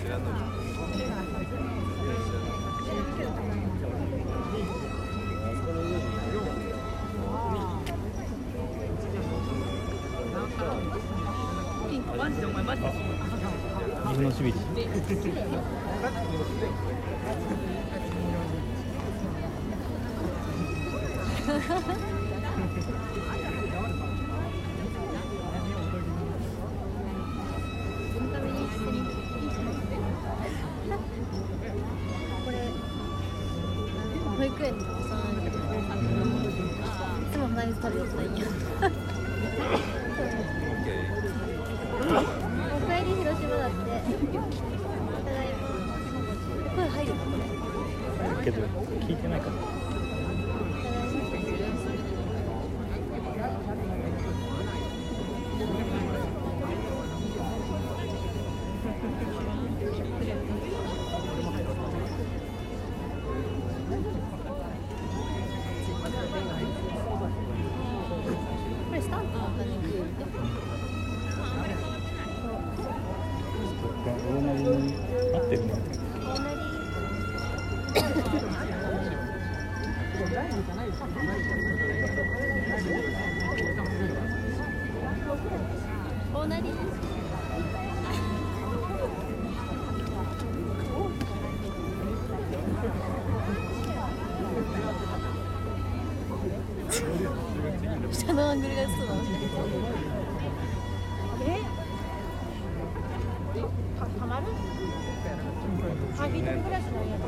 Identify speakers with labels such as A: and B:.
A: 知らない。水のしびり
B: これ保育園のおさんいつも鼻水食べてたんや
A: けど聞いてないかな。合ってるね
B: 下のアングルがそうだもんね
C: え？たたまる？あ、一人暮らしなんやね